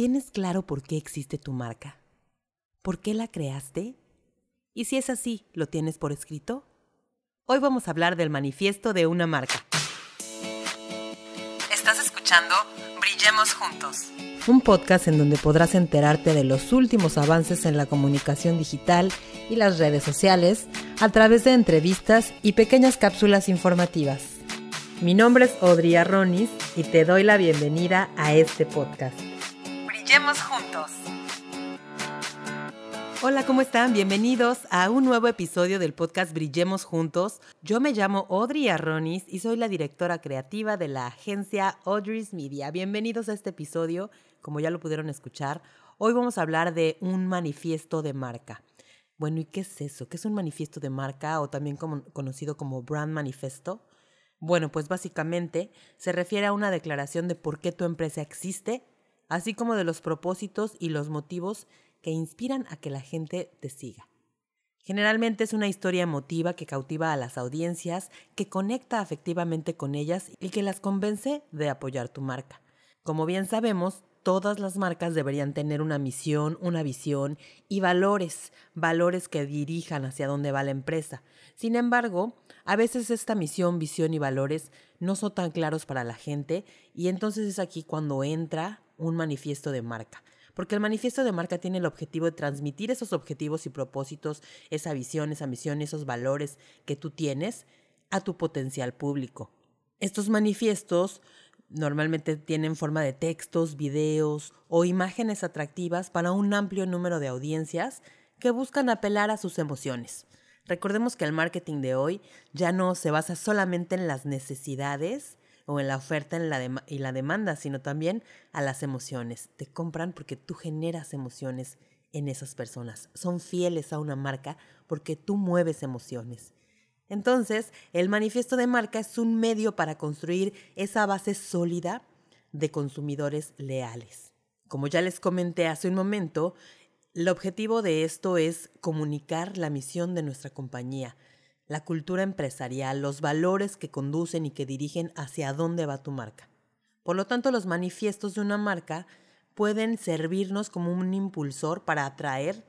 ¿Tienes claro por qué existe tu marca? ¿Por qué la creaste? Y si es así, ¿lo tienes por escrito? Hoy vamos a hablar del manifiesto de una marca. Estás escuchando Brillemos Juntos. Un podcast en donde podrás enterarte de los últimos avances en la comunicación digital y las redes sociales a través de entrevistas y pequeñas cápsulas informativas. Mi nombre es Audrey Arronis y te doy la bienvenida a este podcast. Brillemos juntos. Hola, ¿cómo están? Bienvenidos a un nuevo episodio del podcast Brillemos Juntos. Yo me llamo Audrey Arronis y soy la directora creativa de la agencia Audrey's Media. Bienvenidos a este episodio. Como ya lo pudieron escuchar, hoy vamos a hablar de un manifiesto de marca. Bueno, ¿y qué es eso? ¿Qué es un manifiesto de marca o también conocido como brand manifesto? Bueno, pues básicamente se refiere a una declaración de por qué tu empresa existe así como de los propósitos y los motivos que inspiran a que la gente te siga. Generalmente es una historia emotiva que cautiva a las audiencias, que conecta afectivamente con ellas y que las convence de apoyar tu marca. Como bien sabemos, todas las marcas deberían tener una misión, una visión y valores, valores que dirijan hacia dónde va la empresa. Sin embargo, a veces esta misión, visión y valores no son tan claros para la gente y entonces es aquí cuando entra un manifiesto de marca. Porque el manifiesto de marca tiene el objetivo de transmitir esos objetivos y propósitos, esa visión, esa misión, esos valores que tú tienes a tu potencial público. Estos manifiestos normalmente tienen forma de textos, videos o imágenes atractivas para un amplio número de audiencias que buscan apelar a sus emociones. Recordemos que el marketing de hoy ya no se basa solamente en las necesidades o en la oferta y la demanda, sino también a las emociones. Te compran porque tú generas emociones en esas personas. Son fieles a una marca porque tú mueves emociones. Entonces, el manifiesto de marca es un medio para construir esa base sólida de consumidores leales. Como ya les comenté hace un momento, el objetivo de esto es comunicar la misión de nuestra compañía, la cultura empresarial, los valores que conducen y que dirigen hacia dónde va tu marca. Por lo tanto, los manifiestos de una marca pueden servirnos como un impulsor para atraer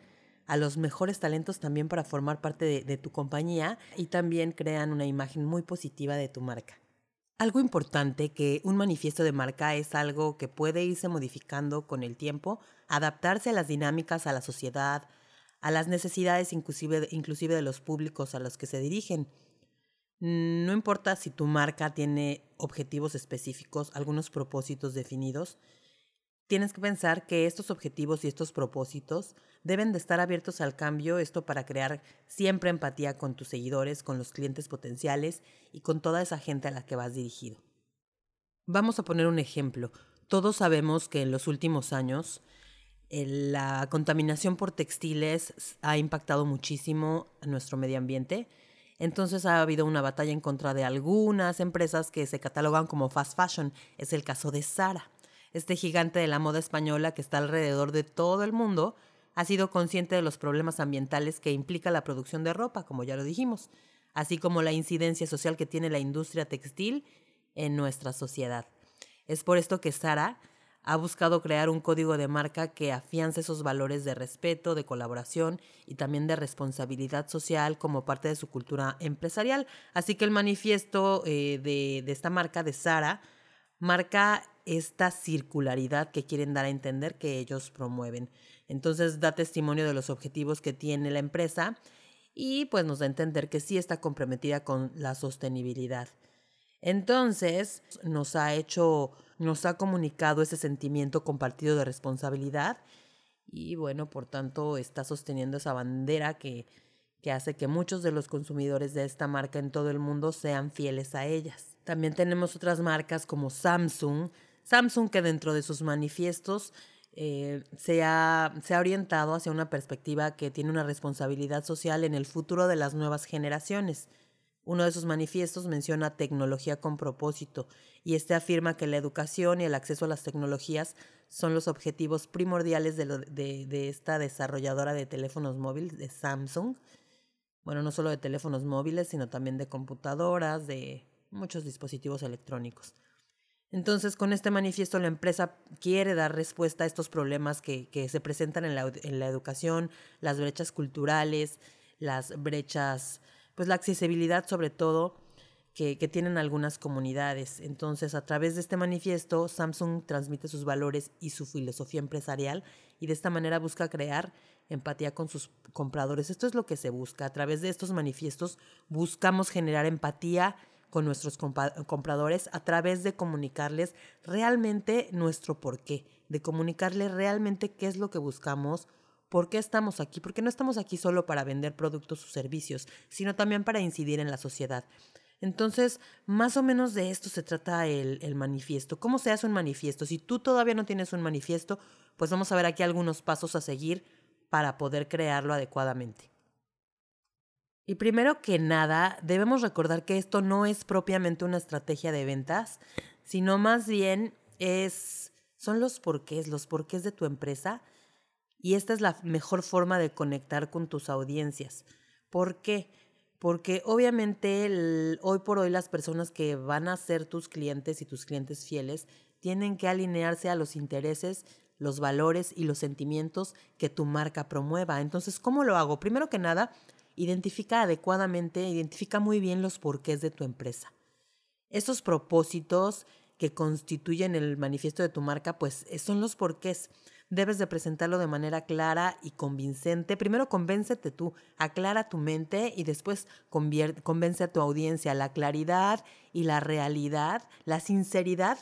a los mejores talentos también para formar parte de, tu compañía y también crean una imagen muy positiva de tu marca. Algo importante que un manifiesto de marca es algo que puede irse modificando con el tiempo, adaptarse a las dinámicas, a la sociedad, a las necesidades inclusive, inclusive de los públicos a los que se dirigen. No importa si tu marca tiene objetivos específicos, algunos propósitos definidos, tienes que pensar que estos objetivos y estos propósitos deben de estar abiertos al cambio, esto para crear siempre empatía con tus seguidores, con los clientes potenciales y con toda esa gente a la que vas dirigido. Vamos a poner un ejemplo. Todos sabemos que en los últimos años la contaminación por textiles ha impactado muchísimo a nuestro medio ambiente. Entonces ha habido una batalla en contra de algunas empresas que se catalogan como fast fashion. Es el caso de Sara. Este gigante de la moda española que está alrededor de todo el mundo ha sido consciente de los problemas ambientales que implica la producción de ropa, como ya lo dijimos, así como la incidencia social que tiene la industria textil en nuestra sociedad. Es por esto que Sara ha buscado crear un código de marca que afiance esos valores de respeto, de colaboración y también de responsabilidad social como parte de su cultura empresarial. Así que el manifiesto eh, de, de esta marca, de Sara, marca esta circularidad que quieren dar a entender que ellos promueven. Entonces da testimonio de los objetivos que tiene la empresa y pues nos da a entender que sí está comprometida con la sostenibilidad. Entonces nos ha hecho nos ha comunicado ese sentimiento compartido de responsabilidad y bueno, por tanto está sosteniendo esa bandera que, que hace que muchos de los consumidores de esta marca en todo el mundo sean fieles a ellas. También tenemos otras marcas como Samsung, Samsung que dentro de sus manifiestos eh, se, ha, se ha orientado hacia una perspectiva que tiene una responsabilidad social en el futuro de las nuevas generaciones. Uno de sus manifiestos menciona tecnología con propósito y este afirma que la educación y el acceso a las tecnologías son los objetivos primordiales de, de, esta desarrolladora de teléfonos móviles, de Samsung. Bueno, no solo de teléfonos móviles, sino también de computadoras, de muchos dispositivos electrónicos. Entonces, con este manifiesto, la empresa quiere dar respuesta a estos problemas que, que se presentan en la, en la, educación, las brechas culturales, las brechas, pues la accesibilidad sobre todo, que, que, tienen algunas comunidades. Entonces, a través de este manifiesto, Samsung transmite sus valores y su filosofía empresarial y de esta manera busca crear empatía con sus compradores. Esto es lo que se busca. A través de estos manifiestos buscamos generar empatía con nuestros compradores a través de comunicarles realmente nuestro porqué, de comunicarles realmente qué es lo que buscamos, por qué estamos aquí, porque no estamos aquí solo para vender productos o servicios, sino también para incidir en la sociedad. Entonces, más o menos de esto se trata el, el, manifiesto. ¿Cómo se hace un manifiesto? Si tú todavía no tienes un manifiesto, pues vamos a ver aquí algunos pasos a seguir para poder crearlo adecuadamente. Y primero que nada, debemos recordar que esto no es propiamente una estrategia de ventas, sino más bien es son los porqués, los porqués de tu empresa y esta es la mejor forma de conectar con tus audiencias. ¿Por qué? Porque obviamente hoy por hoy las personas que van a ser tus clientes y tus clientes fieles tienen que alinearse a los intereses, los valores y los sentimientos que tu marca promueva. Entonces, ¿cómo lo hago? Primero que nada, identifica adecuadamente, identifica muy bien los porqués de tu empresa. Esos propósitos que constituyen el manifiesto de tu marca, pues son los porqués. Debes de presentarlo de manera clara y convincente. Primero convéncete tú, aclara tu mente y después convence a tu audiencia. La claridad y la realidad, la sinceridad,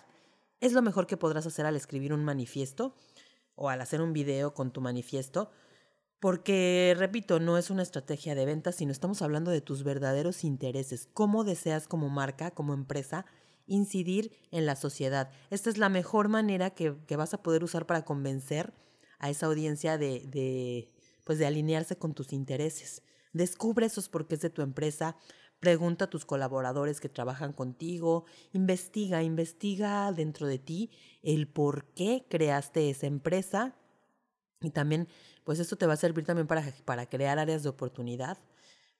es lo mejor que podrás hacer al escribir un manifiesto o al hacer un video con tu manifiesto porque, repito, no es una estrategia de venta, sino estamos hablando de tus verdaderos intereses, cómo deseas como marca, como empresa, incidir en la sociedad. Esta es la mejor manera que, que vas a poder usar para convencer a esa audiencia de, de, pues de alinearse con tus intereses. Descubre esos porqués de tu empresa, pregunta a tus colaboradores que trabajan contigo, investiga, investiga dentro de ti el por qué creaste esa empresa y también pues esto te va a servir también para, para crear áreas de oportunidad,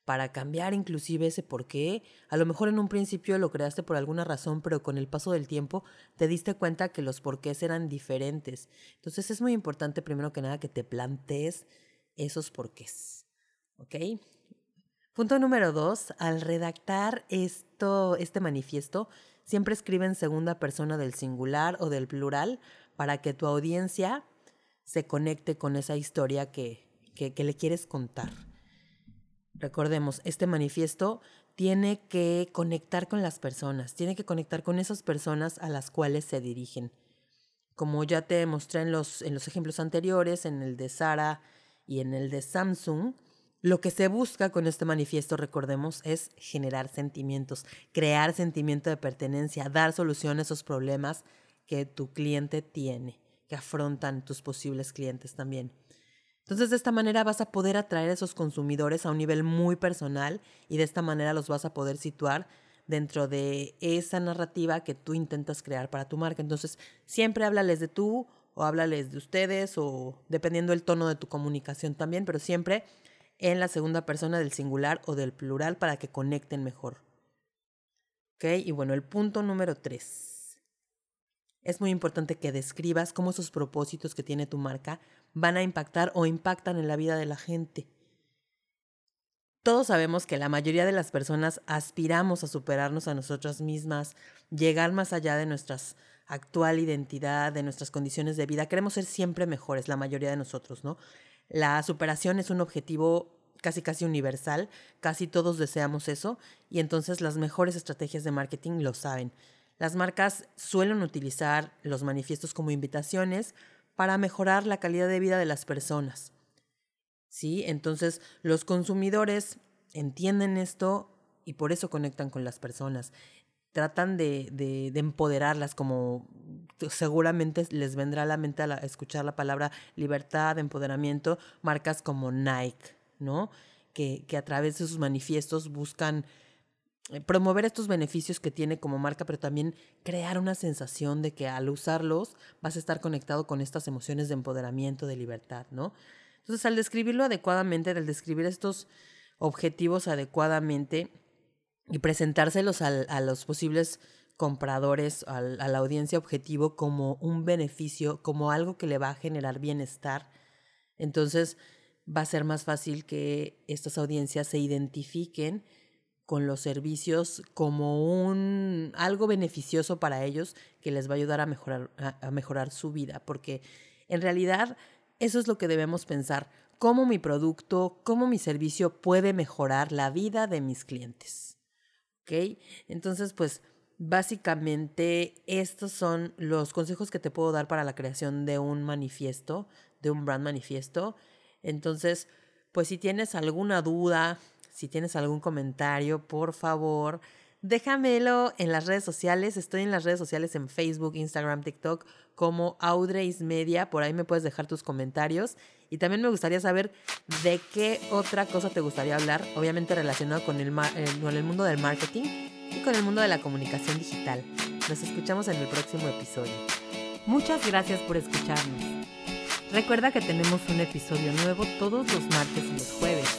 para cambiar inclusive ese por qué. A lo mejor en un principio lo creaste por alguna razón, pero con el paso del tiempo te diste cuenta que los porqués eran diferentes. Entonces es muy importante primero que nada que te plantees esos porqués. ¿Ok? Punto número dos, al redactar esto, este manifiesto, siempre escribe en segunda persona del singular o del plural para que tu audiencia se conecte con esa historia que, que, le quieres contar. Recordemos, este manifiesto tiene que conectar con las personas, tiene que conectar con esas personas a las cuales se dirigen. Como ya te mostré en los, en los ejemplos anteriores, en el de Sara y en el de Samsung, lo que se busca con este manifiesto, recordemos, es generar sentimientos, crear sentimiento de pertenencia, dar solución a esos problemas que tu cliente tiene que afrontan tus posibles clientes también. Entonces, de esta manera vas a poder atraer a esos consumidores a un nivel muy personal y de esta manera los vas a poder situar dentro de esa narrativa que tú intentas crear para tu marca. Entonces, siempre háblales de tú o háblales de ustedes o dependiendo del tono de tu comunicación también, pero siempre en la segunda persona del singular o del plural para que conecten mejor. ¿Ok? Y bueno, el punto número tres es muy importante que describas cómo esos propósitos que tiene tu marca van a impactar o impactan en la vida de la gente. Todos sabemos que la mayoría de las personas aspiramos a superarnos a nosotras mismas, llegar más allá de nuestra actual identidad, de nuestras condiciones de vida. Queremos ser siempre mejores, la mayoría de nosotros, ¿no? La superación es un objetivo casi casi universal, casi todos deseamos eso y entonces las mejores estrategias de marketing lo saben. Las marcas suelen utilizar los manifiestos como invitaciones para mejorar la calidad de vida de las personas. ¿Sí? Entonces, los consumidores entienden esto y por eso conectan con las personas. Tratan de, de, de empoderarlas, como seguramente les vendrá a la mente a escuchar la palabra libertad, empoderamiento, marcas como Nike, ¿no? Que, a través de sus manifiestos buscan promover estos beneficios que tiene como marca, pero también crear una sensación de que al usarlos vas a estar conectado con estas emociones de empoderamiento, de libertad, ¿no? Entonces, al describirlo adecuadamente, al describir estos objetivos adecuadamente y presentárselos a los posibles compradores, a la audiencia objetivo como un beneficio, como algo que le va a generar bienestar. Entonces va a ser más fácil que estas audiencias se identifiquen con los servicios como un algo beneficioso para ellos que les va a ayudar a mejorar, a mejorar su vida, porque en realidad eso es lo que debemos pensar, cómo mi producto, cómo mi servicio puede mejorar la vida de mis clientes. ¿Ok? Entonces, pues básicamente estos son los consejos que te puedo dar para la creación de un manifiesto, de un brand manifiesto. Entonces, pues si tienes alguna duda, si tienes algún comentario, por favor, déjamelo en las redes sociales. Estoy en las redes sociales en Facebook, Instagram, TikTok como Audreys Media. Por ahí me puedes dejar tus comentarios. Y también me gustaría saber de qué otra cosa te gustaría hablar, obviamente relacionado con el, eh, con el mundo del marketing y con el mundo de la comunicación digital. Nos escuchamos en el próximo episodio. Muchas gracias por escucharnos. Recuerda que tenemos un episodio nuevo todos los martes y los jueves.